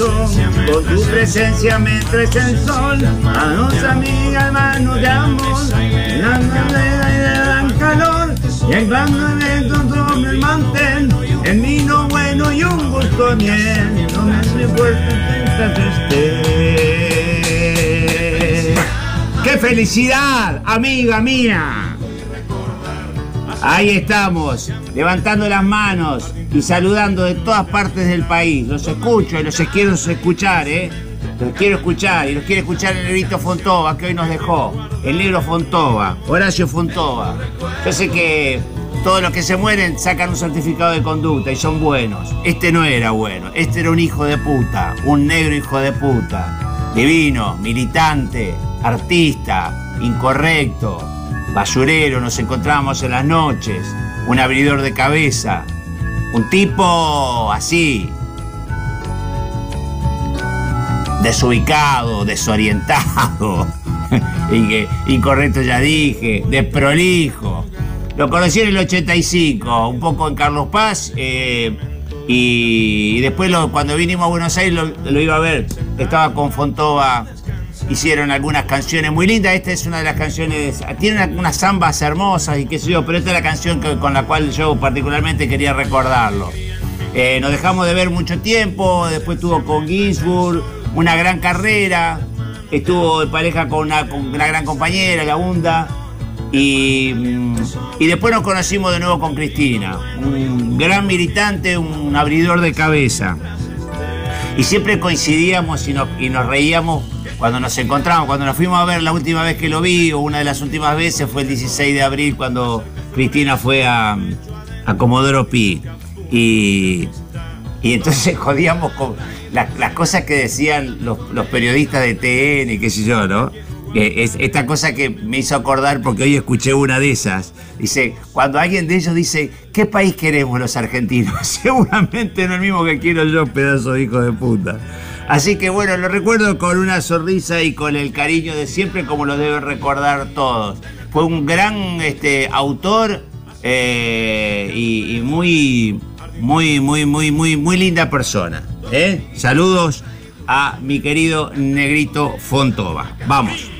Corazón, con tu presencia me traes el sol, manos amigas, manos de amor, dan calor, y evento sobre el mantel, el vino bueno y un gusto miel, no me hace mientras esté. ¡Qué felicidad, amiga mía! Ahí estamos, levantando las manos y saludando de todas partes del país. Los escucho y los quiero escuchar, ¿eh? Los quiero escuchar y los quiere escuchar el negrito Fontova que hoy nos dejó. El negro Fontova, Horacio Fontova. Yo sé que todos los que se mueren sacan un certificado de conducta y son buenos. Este no era bueno, este era un hijo de puta, un negro hijo de puta. Divino, militante, artista, incorrecto, basurero, nos encontrábamos en las noches, un abridor de cabeza, un tipo así, desubicado, desorientado, y que incorrecto ya dije, desprolijo. Lo conocí en el 85, un poco en Carlos Paz, eh, y, después cuando vinimos a Buenos Aires lo, lo iba a ver, estaba con Fontova, hicieron algunas canciones muy lindas, esta es una de las canciones, tiene una- unas zambas hermosas y qué sé yo, pero esta es la canción con la cual yo particularmente quería recordarlo. Eh, nos dejamos de ver mucho tiempo, después estuvo con Ginsburg, una gran carrera, estuvo en pareja con una, con una gran compañera, la Hunda, y, mm, y después nos conocimos de nuevo con Cristina, un gran militante, un abridor de cabeza. Y siempre coincidíamos y nos, reíamos cuando nos encontramos, cuando nos fuimos a ver la última vez que lo vi, o una de las últimas veces fue el 16 de abril cuando Cristina fue a, a Comodoro Pi. Y, y entonces jodíamos con las, las cosas que decían los, los periodistas de TN y qué sé yo, ¿no? Es esta cosa que me hizo acordar porque hoy escuché una de esas. Dice, cuando alguien de ellos dice, ¿qué país queremos los argentinos? Seguramente no el mismo que quiero yo, pedazo de hijo de puta. Así que bueno, lo recuerdo con una sonrisa y con el cariño de siempre como lo deben recordar todos. Fue un gran este, autor eh, y, y muy, muy, muy, muy, muy, muy linda persona. ¿eh? Saludos a mi querido Negrito Fontova. Vamos.